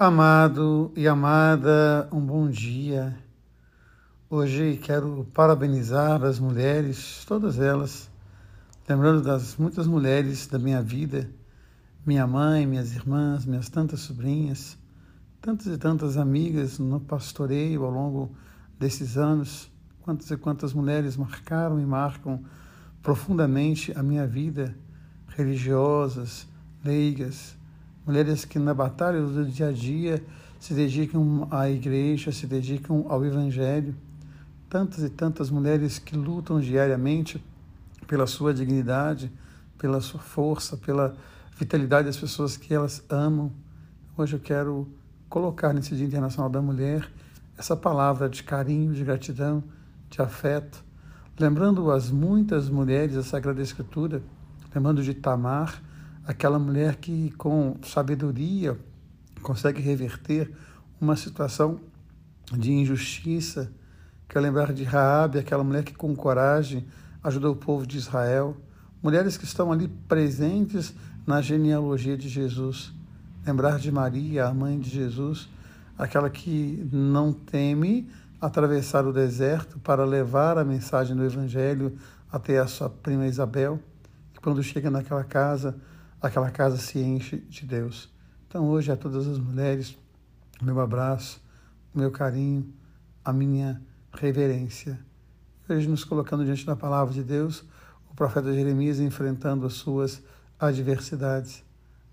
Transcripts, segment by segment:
Amado e amada, um bom dia. Hoje quero parabenizar as mulheres, todas elas, lembrando das muitas mulheres da minha vida, minha mãe, minhas irmãs, minhas tantas sobrinhas, tantas e tantas amigas no pastoreio ao longo desses anos, quantas e quantas mulheres marcaram e marcam profundamente a minha vida, religiosas, leigas, mulheres que na batalha do dia a dia se dedicam à igreja, se dedicam ao evangelho. Tantas e tantas mulheres que lutam diariamente pela sua dignidade, pela sua força, pela vitalidade das pessoas que elas amam. Hoje eu quero colocar nesse Dia Internacional da Mulher essa palavra de carinho, de gratidão, de afeto, lembrando as muitas mulheres da Sagrada Escritura, lembrando de Tamar, aquela mulher que com sabedoria consegue reverter uma situação de injustiça. Quero lembrar de Raabe, aquela mulher que com coragem ajudou o povo de Israel. Mulheres que estão ali presentes na genealogia de Jesus. Lembrar de Maria, a mãe de Jesus, aquela que não teme atravessar o deserto para levar a mensagem do Evangelho até a sua prima Isabel. Quando chega naquela casa, aquela casa se enche de Deus. Então, hoje, a todas as mulheres, meu abraço, meu carinho, a minha reverência. Hoje, nos colocando diante da palavra de Deus, o profeta Jeremias enfrentando as suas adversidades.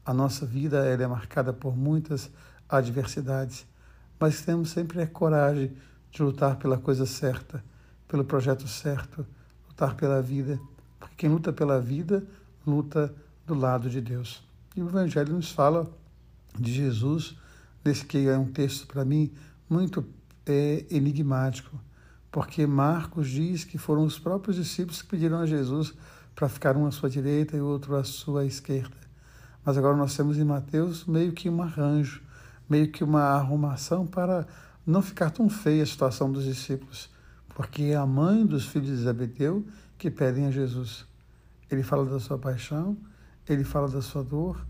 A nossa vida ela é marcada por muitas adversidades, mas temos sempre a coragem de lutar pela coisa certa, pelo projeto certo, lutar pela vida, porque quem luta pela vida luta do lado de Deus. E o Evangelho nos fala de Jesus, nesse que é um texto para mim muito é, enigmático, porque Marcos diz que foram os próprios discípulos que pediram a Jesus para ficar um à sua direita e o outro à sua esquerda. Mas agora nós temos em Mateus meio que um arranjo, meio que uma arrumação para não ficar tão feia a situação dos discípulos, porque é a mãe dos filhos de Zebedeu que pedem a Jesus. Ele fala da sua paixão, ele fala da sua dor,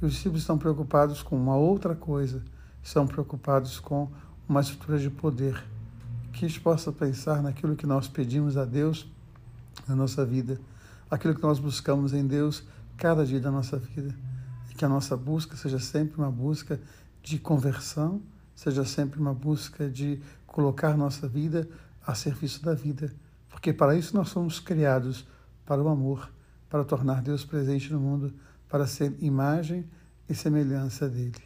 e os discípulos estão preocupados com uma outra coisa, estão preocupados com uma estrutura de poder. Que a gente possa pensar naquilo que nós pedimos a Deus na nossa vida, aquilo que nós buscamos em Deus cada dia da nossa vida, e que a nossa busca seja sempre uma busca de conversão, seja sempre uma busca de colocar nossa vida a serviço da vida, porque para isso nós somos criados para o amor para tornar Deus presente no mundo, para ser imagem e semelhança dele.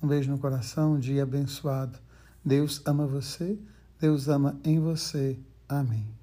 Um beijo no coração, um dia abençoado. Deus ama você, Deus ama em você. Amém.